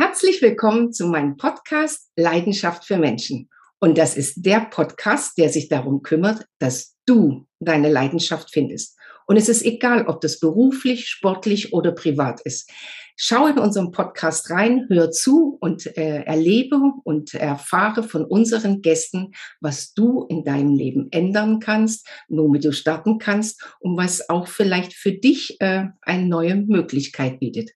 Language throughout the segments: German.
Herzlich willkommen zu meinem Podcast Leidenschaft für Menschen. Und das ist der Podcast, der sich darum kümmert, dass du deine Leidenschaft findest. Und es ist egal, ob das beruflich, sportlich oder privat ist. Schau in unserem Podcast rein, hör zu und äh, erlebe und erfahre von unseren Gästen, was du in deinem Leben ändern kannst, womit du starten kannst und was auch vielleicht für dich äh, eine neue Möglichkeit bietet.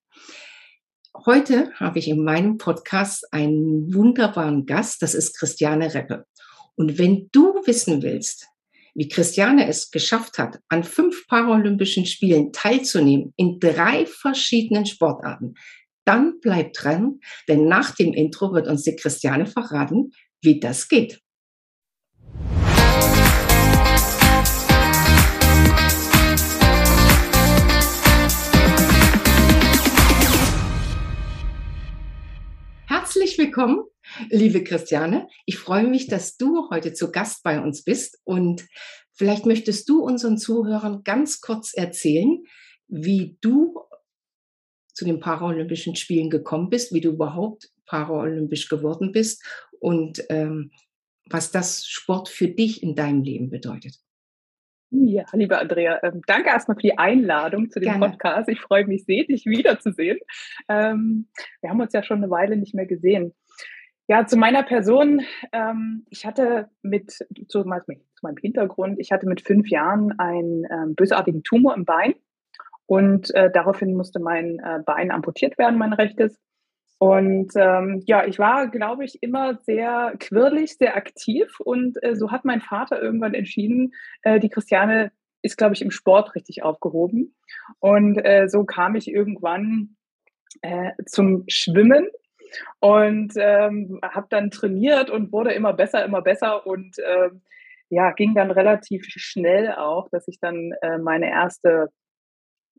Heute habe ich in meinem Podcast einen wunderbaren Gast, das ist Christiane Reppe. Und wenn du wissen willst, wie Christiane es geschafft hat, an fünf Paralympischen Spielen teilzunehmen in drei verschiedenen Sportarten, dann bleib dran, denn nach dem Intro wird uns die Christiane verraten, wie das geht. Herzlich willkommen, liebe Christiane. Ich freue mich, dass du heute zu Gast bei uns bist und vielleicht möchtest du unseren Zuhörern ganz kurz erzählen, wie du zu den Paralympischen Spielen gekommen bist, wie du überhaupt paralympisch geworden bist und ähm, was das Sport für dich in deinem Leben bedeutet. Ja, liebe Andrea, ähm, danke erstmal für die Einladung zu dem Gerne. Podcast. Ich freue mich sehr, dich wiederzusehen. Ähm, wir haben uns ja schon eine Weile nicht mehr gesehen. Ja, zu meiner Person. Ähm, ich hatte mit, zu, zu, meinem Hintergrund, ich hatte mit fünf Jahren einen ähm, bösartigen Tumor im Bein und äh, daraufhin musste mein äh, Bein amputiert werden, mein rechtes. Und ähm, ja, ich war, glaube ich, immer sehr quirlig, sehr aktiv. Und äh, so hat mein Vater irgendwann entschieden, äh, die Christiane ist, glaube ich, im Sport richtig aufgehoben. Und äh, so kam ich irgendwann äh, zum Schwimmen und ähm, habe dann trainiert und wurde immer besser, immer besser und äh, ja, ging dann relativ schnell auch, dass ich dann äh, meine erste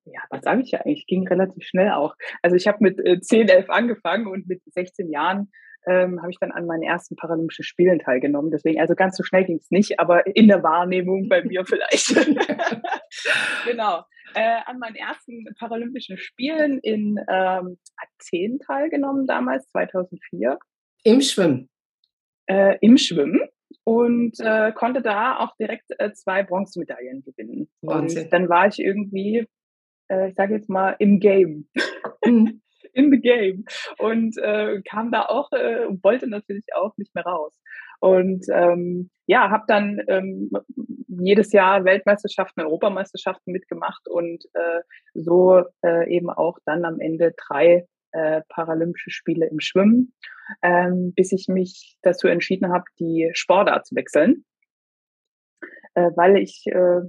ja, was sage ich ja eigentlich, ging relativ schnell auch. Also ich habe mit äh, 10, 11 angefangen und mit 16 Jahren ähm, habe ich dann an meinen ersten Paralympischen Spielen teilgenommen. Deswegen, also ganz so schnell ging es nicht, aber in der Wahrnehmung bei mir vielleicht. genau. Äh, an meinen ersten Paralympischen Spielen in ähm, Athen teilgenommen damals, 2004. Im Schwimmen? Äh, Im Schwimmen und äh, konnte da auch direkt äh, zwei Bronzemedaillen gewinnen. Wahnsinn. Und dann war ich irgendwie äh, ich sage jetzt mal, im Game. Mhm. In the game. Und äh, kam da auch, äh, wollte natürlich auch nicht mehr raus. Und ähm, ja, habe dann ähm, jedes Jahr Weltmeisterschaften, Europameisterschaften mitgemacht und äh, so äh, eben auch dann am Ende drei äh, Paralympische Spiele im Schwimmen, ähm, bis ich mich dazu entschieden habe, die Sportart zu wechseln, äh, weil ich äh,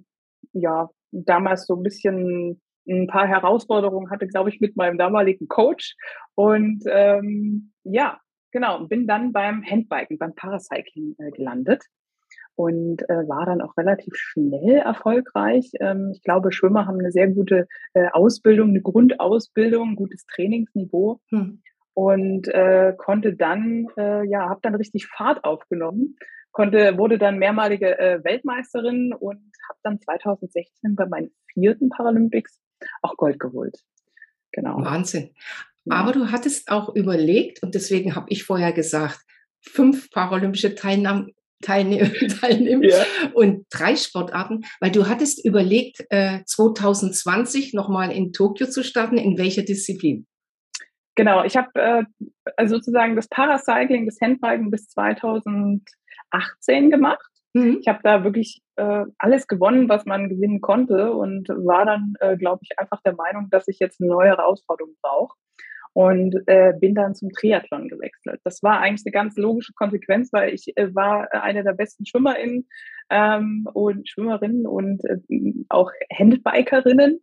ja damals so ein bisschen ein paar Herausforderungen hatte, glaube ich, mit meinem damaligen Coach. Und ähm, ja, genau, bin dann beim Handbiken, beim Paracycling äh, gelandet und äh, war dann auch relativ schnell erfolgreich. Ähm, ich glaube, Schwimmer haben eine sehr gute äh, Ausbildung, eine Grundausbildung, ein gutes Trainingsniveau. Hm. Und äh, konnte dann, äh, ja, habe dann richtig Fahrt aufgenommen konnte, wurde dann mehrmalige äh, Weltmeisterin und habe dann 2016 bei meinen vierten Paralympics auch Gold geholt. Genau. Wahnsinn. Aber du hattest auch überlegt, und deswegen habe ich vorher gesagt, fünf paralympische Teilnahme, Teilnehmer, Teilnehmer ja. und drei Sportarten, weil du hattest überlegt, äh, 2020 nochmal in Tokio zu starten. In welcher Disziplin? Genau, ich habe äh, also sozusagen das Paracycling, das Handbiken bis 2018 gemacht. Mhm. Ich habe da wirklich äh, alles gewonnen, was man gewinnen konnte und war dann, äh, glaube ich, einfach der Meinung, dass ich jetzt eine neue Herausforderung brauche und äh, bin dann zum Triathlon gewechselt. Das war eigentlich eine ganz logische Konsequenz, weil ich äh, war eine der besten SchwimmerInnen ähm, und Schwimmerinnen und äh, auch Handbikerinnen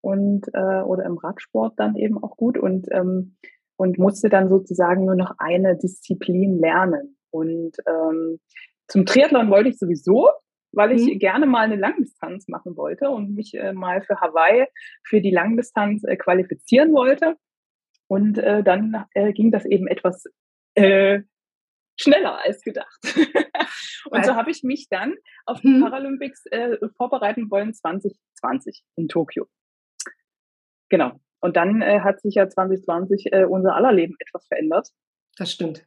und äh, oder im Radsport dann eben auch gut und ähm, und musste dann sozusagen nur noch eine Disziplin lernen. Und ähm, zum Triathlon wollte ich sowieso, weil ich mhm. gerne mal eine Langdistanz machen wollte und mich äh, mal für Hawaii für die Langdistanz äh, qualifizieren wollte. Und äh, dann äh, ging das eben etwas äh, schneller als gedacht. und so habe ich mich dann auf die mhm. Paralympics äh, vorbereiten wollen 2020 in Tokio. Genau. Und dann äh, hat sich ja 2020 äh, unser aller Leben etwas verändert. Das stimmt.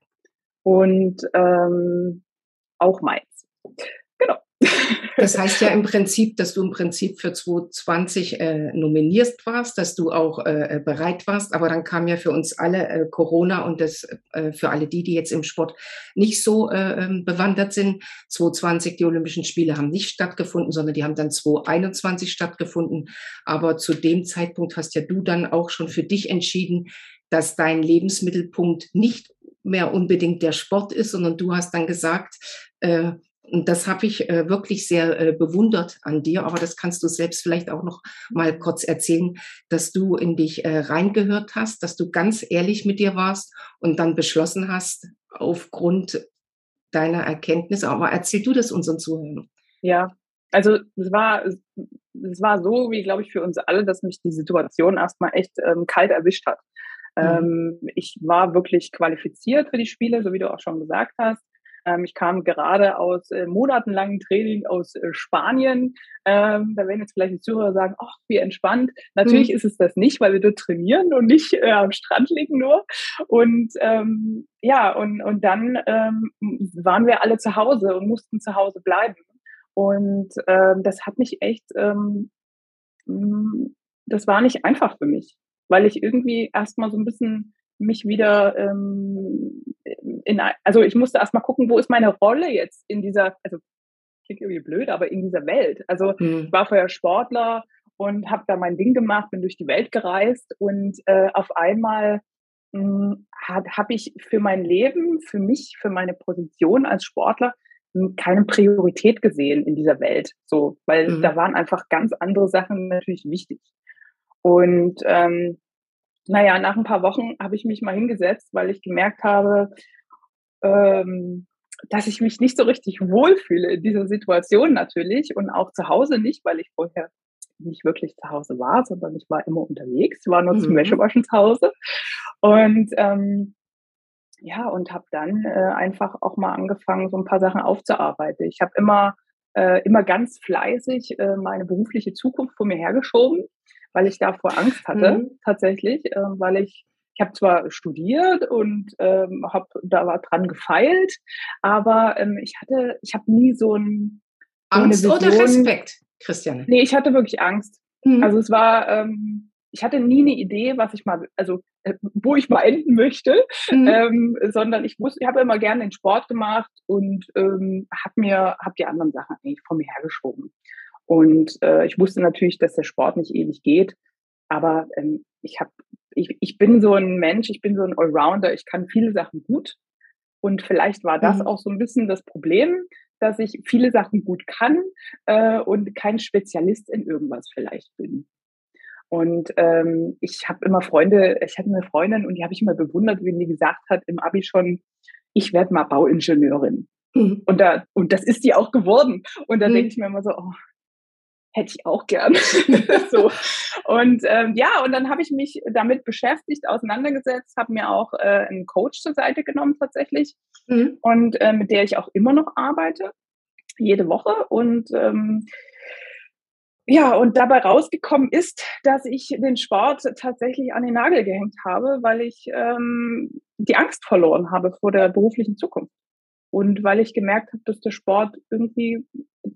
Und ähm, auch meins. Genau. Das heißt ja im Prinzip, dass du im Prinzip für 2020 äh, nominiert warst, dass du auch äh, bereit warst, aber dann kam ja für uns alle äh, Corona und das äh, für alle die, die jetzt im Sport nicht so äh, ähm, bewandert sind. 2020 die Olympischen Spiele haben nicht stattgefunden, sondern die haben dann 2021 stattgefunden. Aber zu dem Zeitpunkt hast ja du dann auch schon für dich entschieden, dass dein Lebensmittelpunkt nicht mehr unbedingt der Sport ist, sondern du hast dann gesagt, äh, und das habe ich äh, wirklich sehr äh, bewundert an dir, aber das kannst du selbst vielleicht auch noch mal kurz erzählen, dass du in dich äh, reingehört hast, dass du ganz ehrlich mit dir warst und dann beschlossen hast, aufgrund deiner Erkenntnisse, aber erzähl du das unseren Zuhörern. Ja, also es war, es war so, wie glaube ich für uns alle, dass mich die Situation erstmal echt ähm, kalt erwischt hat. Mhm. Ähm, ich war wirklich qualifiziert für die Spiele, so wie du auch schon gesagt hast. Ähm, ich kam gerade aus äh, monatelangen Training aus äh, Spanien. Ähm, da werden jetzt vielleicht die Zuhörer sagen, ach, wie entspannt. Natürlich mhm. ist es das nicht, weil wir dort trainieren und nicht äh, am Strand liegen nur. Und ähm, ja, und, und dann ähm, waren wir alle zu Hause und mussten zu Hause bleiben. Und ähm, das hat mich echt, ähm, mm, das war nicht einfach für mich, weil ich irgendwie erstmal so ein bisschen mich wieder ähm, in, also ich musste erstmal gucken, wo ist meine Rolle jetzt in dieser, also klingt irgendwie blöd, aber in dieser Welt. Also mhm. ich war vorher Sportler und habe da mein Ding gemacht, bin durch die Welt gereist und äh, auf einmal hm, habe ich für mein Leben, für mich, für meine Position als Sportler hm, keine Priorität gesehen in dieser Welt. So, weil mhm. da waren einfach ganz andere Sachen natürlich wichtig. Und ähm, naja, nach ein paar Wochen habe ich mich mal hingesetzt, weil ich gemerkt habe, ähm, dass ich mich nicht so richtig wohlfühle in dieser Situation natürlich und auch zu Hause nicht, weil ich vorher nicht wirklich zu Hause war, sondern ich war immer unterwegs, war nur mhm. zum Wäschewaschen zu Hause und ähm, ja und habe dann äh, einfach auch mal angefangen, so ein paar Sachen aufzuarbeiten. Ich habe immer äh, immer ganz fleißig äh, meine berufliche Zukunft vor mir hergeschoben weil ich davor Angst hatte, mhm. tatsächlich, äh, weil ich ich habe zwar studiert und ähm, habe da war dran gefeilt, aber ähm, ich hatte, ich habe nie so ein so Angst oder Respekt, Christiane? Nee, ich hatte wirklich Angst. Mhm. Also es war, ähm, ich hatte nie eine Idee, was ich mal, also äh, wo ich mal enden möchte, mhm. ähm, sondern ich wusste, ich habe immer gerne den Sport gemacht und ähm, habe mir, habe die anderen Sachen eigentlich vor mir hergeschoben. Und äh, ich wusste natürlich, dass der Sport nicht ewig geht, aber ähm, ich habe, ich, ich bin so ein Mensch, ich bin so ein Allrounder, ich kann viele Sachen gut. Und vielleicht war das mhm. auch so ein bisschen das Problem, dass ich viele Sachen gut kann äh, und kein Spezialist in irgendwas vielleicht bin. Und ähm, ich habe immer Freunde, ich hatte eine Freundin und die habe ich immer bewundert, wie die gesagt hat im Abi schon, ich werde mal Bauingenieurin. Mhm. Und, da, und das ist die auch geworden. Und da mhm. denke ich mir immer so, oh, hätte ich auch gern. so. Und ähm, ja, und dann habe ich mich damit beschäftigt, auseinandergesetzt, habe mir auch äh, einen Coach zur Seite genommen tatsächlich mhm. und äh, mit der ich auch immer noch arbeite, jede Woche. Und ähm, ja, und dabei rausgekommen ist, dass ich den Sport tatsächlich an den Nagel gehängt habe, weil ich ähm, die Angst verloren habe vor der beruflichen Zukunft. Und weil ich gemerkt habe, dass der Sport irgendwie,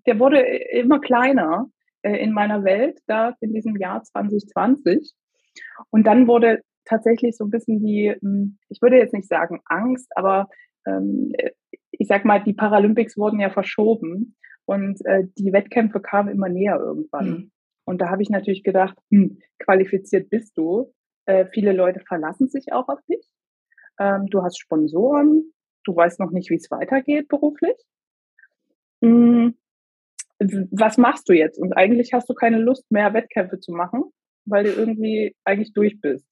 der wurde immer kleiner äh, in meiner Welt da in diesem Jahr 2020. Und dann wurde tatsächlich so ein bisschen die, hm, ich würde jetzt nicht sagen Angst, aber ähm, ich sag mal, die Paralympics wurden ja verschoben und äh, die Wettkämpfe kamen immer näher irgendwann. Mhm. Und da habe ich natürlich gedacht, hm, qualifiziert bist du. Äh, viele Leute verlassen sich auch auf dich. Ähm, du hast Sponsoren, du weißt noch nicht, wie es weitergeht beruflich. Hm, was machst du jetzt? Und eigentlich hast du keine Lust mehr, Wettkämpfe zu machen, weil du irgendwie eigentlich durch bist.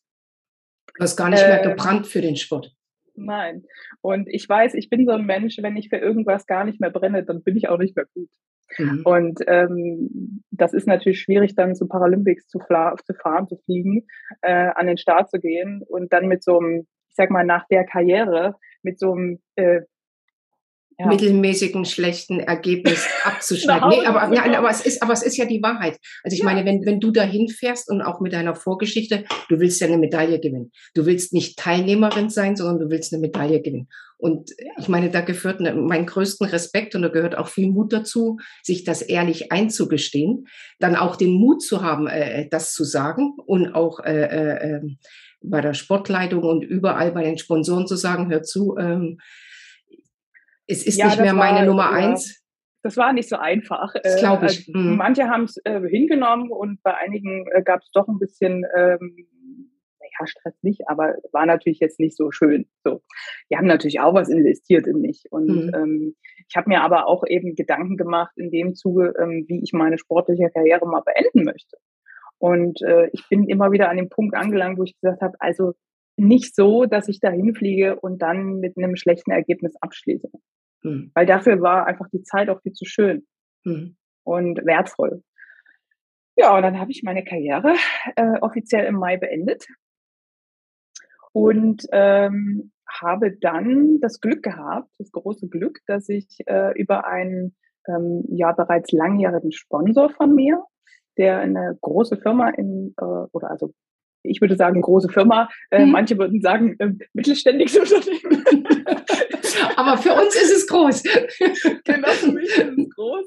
Du hast gar nicht mehr ähm, gebrannt für den Sport. Nein. Und ich weiß, ich bin so ein Mensch, wenn ich für irgendwas gar nicht mehr brenne, dann bin ich auch nicht mehr gut. Mhm. Und ähm, das ist natürlich schwierig, dann zu Paralympics zu, zu fahren, zu fliegen, äh, an den Start zu gehen und dann mit so einem, ich sag mal, nach der Karriere, mit so einem äh, ja. mittelmäßigen, schlechten Ergebnis abzuschneiden. nee, aber, ja, aber, es ist, aber es ist ja die Wahrheit. Also ich ja. meine, wenn, wenn du dahin fährst und auch mit deiner Vorgeschichte, du willst ja eine Medaille gewinnen. Du willst nicht Teilnehmerin sein, sondern du willst eine Medaille gewinnen. Und ich meine, da gehört ne, mein größten Respekt und da gehört auch viel Mut dazu, sich das ehrlich einzugestehen, dann auch den Mut zu haben, äh, das zu sagen und auch äh, äh, ähm, bei der Sportleitung und überall bei den Sponsoren zu sagen, hör zu, ähm, es ist ja, nicht mehr meine war, Nummer ja, eins. Das war nicht so einfach. Das glaube ich. Äh, mhm. Manche haben es äh, hingenommen und bei einigen äh, gab es doch ein bisschen, ähm, naja, Stress nicht, aber war natürlich jetzt nicht so schön. So, die haben natürlich auch was investiert in mich und mhm. ähm, ich habe mir aber auch eben Gedanken gemacht in dem Zuge, ähm, wie ich meine sportliche Karriere mal beenden möchte. Und äh, ich bin immer wieder an dem Punkt angelangt, wo ich gesagt habe, also nicht so, dass ich da hinfliege und dann mit einem schlechten Ergebnis abschließe. Mhm. Weil dafür war einfach die Zeit auch viel zu schön mhm. und wertvoll. Ja, und dann habe ich meine Karriere äh, offiziell im Mai beendet und ähm, habe dann das Glück gehabt, das große Glück, dass ich äh, über einen ähm, ja bereits langjährigen Sponsor von mir, der eine große Firma in äh, oder also ich würde sagen große Firma, äh, mhm. manche würden sagen äh, mittelständiges Unternehmen. Aber für uns ist es groß. genau, für mich ist es groß,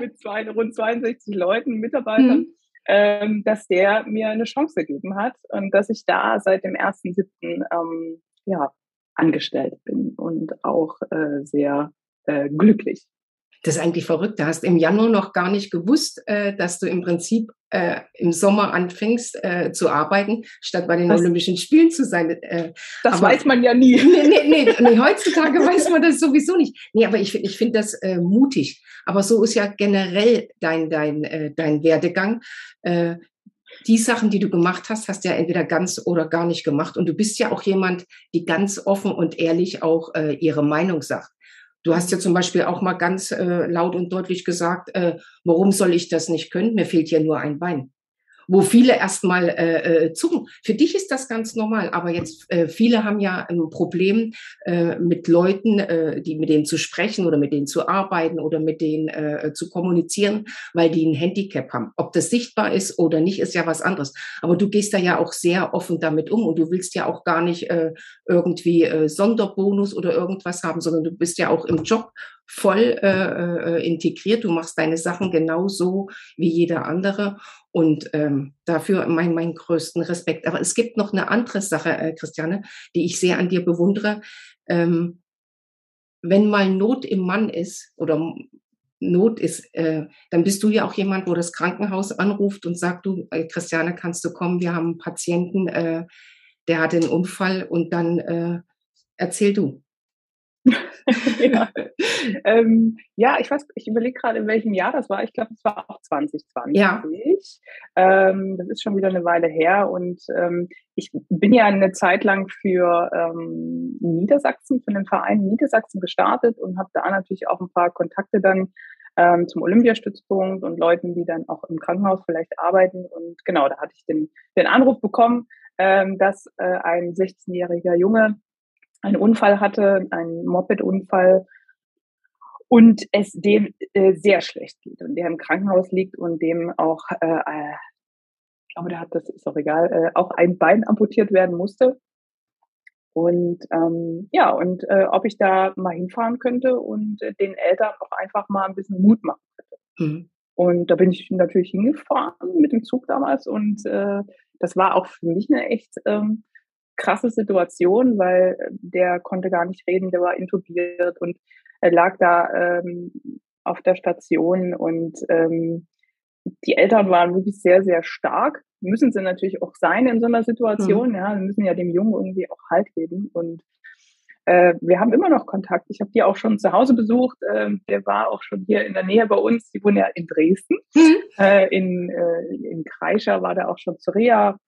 mit zwei, rund 62 Leuten, Mitarbeitern, mhm. ähm, dass der mir eine Chance gegeben hat und dass ich da seit dem 1.7. Ähm, ja, angestellt bin und auch äh, sehr äh, glücklich. Das ist eigentlich verrückt. Du hast im Januar noch gar nicht gewusst, äh, dass du im Prinzip äh, im Sommer anfängst äh, zu arbeiten, statt bei den das, Olympischen Spielen zu sein. Äh, das aber, weiß man ja nie. Nee, nee, nee, nee, heutzutage weiß man das sowieso nicht. Nee, aber ich, ich finde das äh, mutig. Aber so ist ja generell dein, dein, äh, dein Werdegang. Die Sachen, die du gemacht hast, hast du ja entweder ganz oder gar nicht gemacht. Und du bist ja auch jemand, die ganz offen und ehrlich auch ihre Meinung sagt. Du hast ja zum Beispiel auch mal ganz äh, laut und deutlich gesagt, äh, warum soll ich das nicht können? Mir fehlt ja nur ein Bein wo viele erstmal äh, äh, zucken. Für dich ist das ganz normal, aber jetzt äh, viele haben ja ein Problem äh, mit Leuten, äh, die mit denen zu sprechen oder mit denen zu arbeiten oder mit denen äh, zu kommunizieren, weil die ein Handicap haben. Ob das sichtbar ist oder nicht, ist ja was anderes. Aber du gehst da ja auch sehr offen damit um und du willst ja auch gar nicht äh, irgendwie äh, Sonderbonus oder irgendwas haben, sondern du bist ja auch im Job voll äh, äh, integriert. Du machst deine Sachen genauso wie jeder andere. Und ähm, dafür mein, meinen größten Respekt. Aber es gibt noch eine andere Sache, äh, Christiane, die ich sehr an dir bewundere. Ähm, wenn mal Not im Mann ist oder Not ist, äh, dann bist du ja auch jemand, wo das Krankenhaus anruft und sagt, du, äh, Christiane, kannst du kommen? Wir haben einen Patienten, äh, der hat einen Unfall und dann äh, erzähl du. ja. ähm, ja, ich weiß, ich überlege gerade, in welchem Jahr das war. Ich glaube, es war auch 2020. Ja. Ähm, das ist schon wieder eine Weile her und ähm, ich bin ja eine Zeit lang für ähm, Niedersachsen, für den Verein Niedersachsen gestartet und habe da natürlich auch ein paar Kontakte dann ähm, zum Olympiastützpunkt und Leuten, die dann auch im Krankenhaus vielleicht arbeiten. Und genau, da hatte ich den, den Anruf bekommen, ähm, dass äh, ein 16-jähriger Junge einen Unfall hatte, einen Moped-Unfall und es dem äh, sehr schlecht geht und der im Krankenhaus liegt und dem auch, äh, äh, ich glaube, der hat, das ist auch egal, äh, auch ein Bein amputiert werden musste. Und ähm, ja, und äh, ob ich da mal hinfahren könnte und äh, den Eltern auch einfach mal ein bisschen Mut machen könnte. Mhm. Und da bin ich natürlich hingefahren mit dem Zug damals und äh, das war auch für mich eine echt ähm, krasse Situation, weil äh, der konnte gar nicht reden, der war intubiert und er lag da ähm, auf der Station und ähm, die Eltern waren wirklich sehr, sehr stark. Müssen sie natürlich auch sein in so einer Situation. Mhm. Ja, sie müssen ja dem Jungen irgendwie auch Halt geben. Und äh, wir haben immer noch Kontakt. Ich habe die auch schon zu Hause besucht. Äh, der war auch schon hier in der Nähe bei uns. Die wohnen ja in Dresden. Mhm. Äh, in, äh, in Kreischer war der auch schon zu Reha.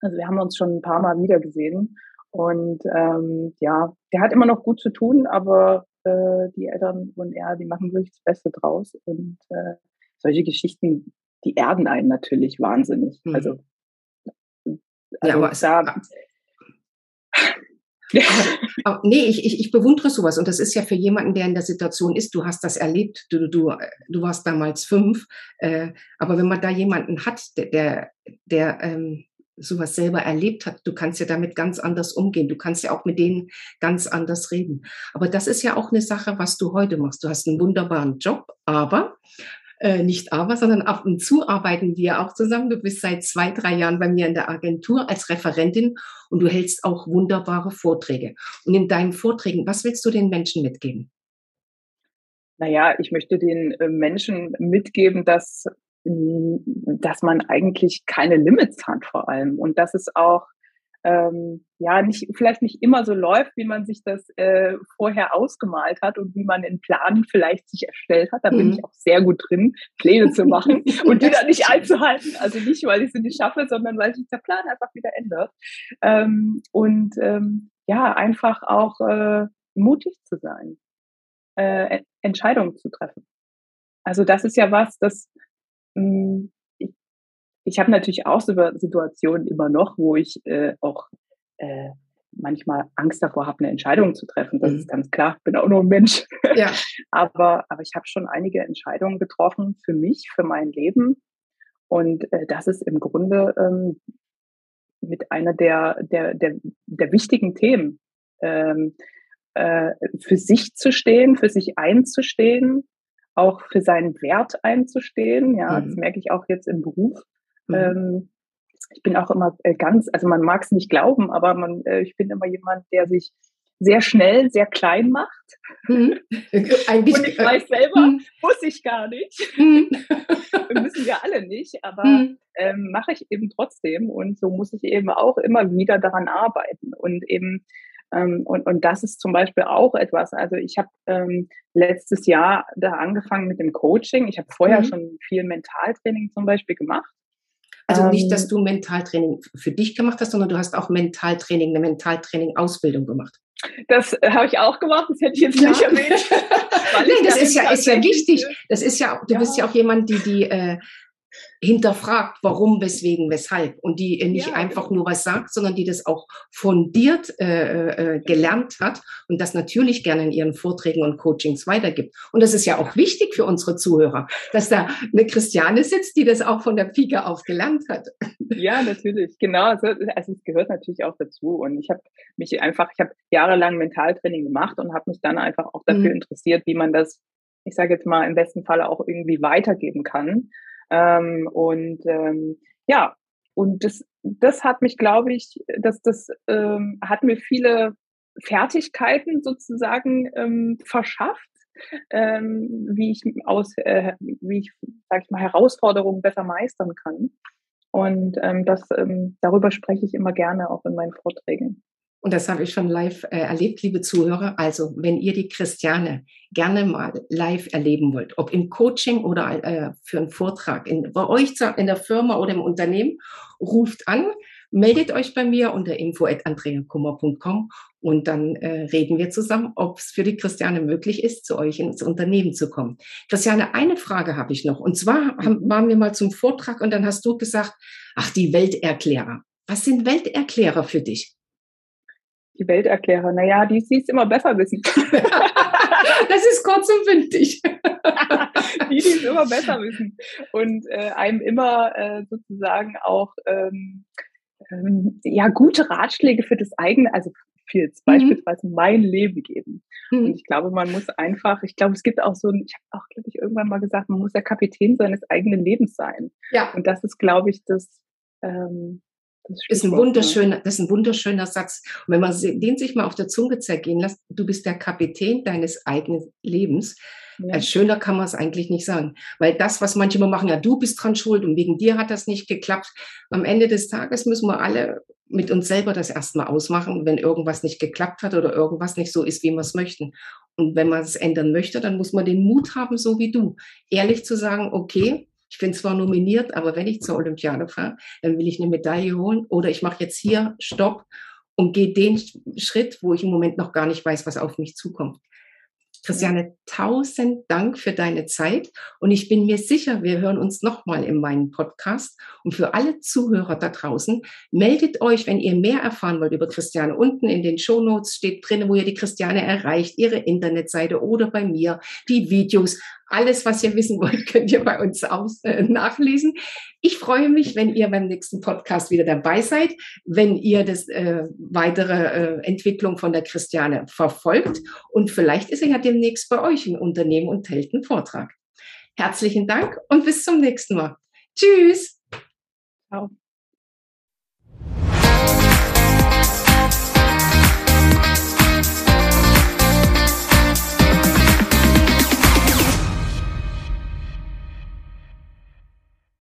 Also wir haben uns schon ein paar Mal wieder gesehen. Und ähm, ja, der hat immer noch gut zu tun, aber äh, die Eltern und er, die machen wirklich das Beste draus. Und äh, solche Geschichten, die erden einen natürlich wahnsinnig. Mhm. Also, also ja, aber da, Aber, aber, nee, ich, ich, ich bewundere sowas. Und das ist ja für jemanden, der in der Situation ist, du hast das erlebt, du, du, du warst damals fünf. Äh, aber wenn man da jemanden hat, der, der, der ähm, sowas selber erlebt hat, du kannst ja damit ganz anders umgehen. Du kannst ja auch mit denen ganz anders reden. Aber das ist ja auch eine Sache, was du heute machst. Du hast einen wunderbaren Job, aber äh, nicht aber, sondern ab und zu arbeiten wir auch zusammen. Du bist seit zwei, drei Jahren bei mir in der Agentur als Referentin und du hältst auch wunderbare Vorträge. Und in deinen Vorträgen, was willst du den Menschen mitgeben? Naja, ich möchte den äh, Menschen mitgeben, dass dass man eigentlich keine Limits hat vor allem und dass es auch ähm, ja nicht vielleicht nicht immer so läuft, wie man sich das äh, vorher ausgemalt hat und wie man den Plan vielleicht sich erstellt hat. Da mhm. bin ich auch sehr gut drin, Pläne zu machen und die dann nicht einzuhalten. Also nicht, weil ich sie nicht schaffe, sondern weil sich der Plan einfach wieder ändert. Ähm, und ähm, ja, einfach auch äh, mutig zu sein, äh, Entscheidungen zu treffen. Also das ist ja was, das ich, ich habe natürlich auch so Situationen immer noch, wo ich äh, auch äh, manchmal Angst davor habe, eine Entscheidung zu treffen. Das mhm. ist ganz klar. Bin auch nur ein Mensch. Ja. aber, aber ich habe schon einige Entscheidungen getroffen für mich, für mein Leben. Und äh, das ist im Grunde ähm, mit einer der, der, der, der wichtigen Themen. Ähm, äh, für sich zu stehen, für sich einzustehen, auch für seinen Wert einzustehen. Ja, mhm. das merke ich auch jetzt im Beruf. Mhm. Ähm, ich bin auch immer äh, ganz, also man mag es nicht glauben, aber man, äh, ich bin immer jemand, der sich sehr schnell, sehr klein macht. Mhm. Eigentlich, und ich weiß äh, selber, mhm. muss ich gar nicht. Mhm. müssen wir alle nicht, aber mhm. ähm, mache ich eben trotzdem. Und so muss ich eben auch immer wieder daran arbeiten und eben ähm, und, und das ist zum Beispiel auch etwas. Also ich habe ähm, letztes Jahr da angefangen mit dem Coaching. Ich habe vorher mhm. schon viel Mentaltraining zum Beispiel gemacht. Also nicht, dass ähm, du Mentaltraining für dich gemacht hast, sondern du hast auch Mentaltraining, eine Mentaltraining-Ausbildung gemacht. Das äh, habe ich auch gemacht, das hätte ich jetzt ja. nicht erwähnt. Nein, das ist ja, ist ja wichtig. Das ist ja, du ja. bist ja auch jemand, die, die äh, hinterfragt, warum, weswegen, weshalb und die nicht ja, einfach genau. nur was sagt, sondern die das auch fundiert äh, äh, gelernt hat und das natürlich gerne in ihren Vorträgen und Coachings weitergibt. Und das ist ja auch wichtig für unsere Zuhörer, dass da eine Christiane sitzt, die das auch von der Pike auf gelernt hat. Ja, natürlich, genau. Also, also es gehört natürlich auch dazu und ich habe mich einfach, ich habe jahrelang Mentaltraining gemacht und habe mich dann einfach auch dafür mhm. interessiert, wie man das ich sage jetzt mal, im besten Fall auch irgendwie weitergeben kann. Ähm, und ähm, ja, und das, das hat mich, glaube ich, dass das ähm, hat mir viele Fertigkeiten sozusagen ähm, verschafft, ähm, wie ich aus, äh, wie ich, sag ich mal, Herausforderungen besser meistern kann. Und ähm, das, ähm, darüber spreche ich immer gerne auch in meinen Vorträgen. Und das habe ich schon live äh, erlebt, liebe Zuhörer. Also, wenn ihr die Christiane gerne mal live erleben wollt, ob im Coaching oder äh, für einen Vortrag in, bei euch in der Firma oder im Unternehmen, ruft an, meldet euch bei mir unter info.andreakummer.com und dann äh, reden wir zusammen, ob es für die Christiane möglich ist, zu euch ins Unternehmen zu kommen. Christiane, eine Frage habe ich noch. Und zwar haben, waren wir mal zum Vortrag und dann hast du gesagt, ach, die Welterklärer. Was sind Welterklärer für dich? Die Welt erkläre. Naja, die sie es immer besser wissen. das ist kurz und bündig. die, die es immer besser wissen. Und äh, einem immer äh, sozusagen auch ähm, ähm, ja gute Ratschläge für das eigene, also für jetzt mhm. beispielsweise mein Leben geben. Mhm. Und ich glaube, man muss einfach, ich glaube, es gibt auch so ein, ich habe auch, glaube ich, irgendwann mal gesagt, man muss der Kapitän seines eigenen Lebens sein. Ja. Und das ist, glaube ich, das, ähm, ist ein wunderschöner, das ist ein wunderschöner Satz. Und wenn man den sich mal auf der Zunge zergehen lässt, du bist der Kapitän deines eigenen Lebens. Ja. Äh, schöner kann man es eigentlich nicht sagen. Weil das, was manche immer machen, ja, du bist dran schuld und wegen dir hat das nicht geklappt. Am Ende des Tages müssen wir alle mit uns selber das erstmal ausmachen, wenn irgendwas nicht geklappt hat oder irgendwas nicht so ist, wie wir es möchten. Und wenn man es ändern möchte, dann muss man den Mut haben, so wie du, ehrlich zu sagen, okay, ich bin zwar nominiert, aber wenn ich zur Olympiade fahre, dann will ich eine Medaille holen oder ich mache jetzt hier Stopp und gehe den Schritt, wo ich im Moment noch gar nicht weiß, was auf mich zukommt. Christiane, tausend Dank für deine Zeit und ich bin mir sicher, wir hören uns nochmal in meinem Podcast. Und für alle Zuhörer da draußen, meldet euch, wenn ihr mehr erfahren wollt über Christiane. Unten in den Show Notes steht drin, wo ihr die Christiane erreicht, ihre Internetseite oder bei mir, die Videos. Alles, was ihr wissen wollt, könnt ihr bei uns aus, äh, nachlesen. Ich freue mich, wenn ihr beim nächsten Podcast wieder dabei seid, wenn ihr das äh, weitere äh, Entwicklung von der Christiane verfolgt und vielleicht ist er ja demnächst bei euch im Unternehmen und hält einen Vortrag. Herzlichen Dank und bis zum nächsten Mal. Tschüss. Ciao.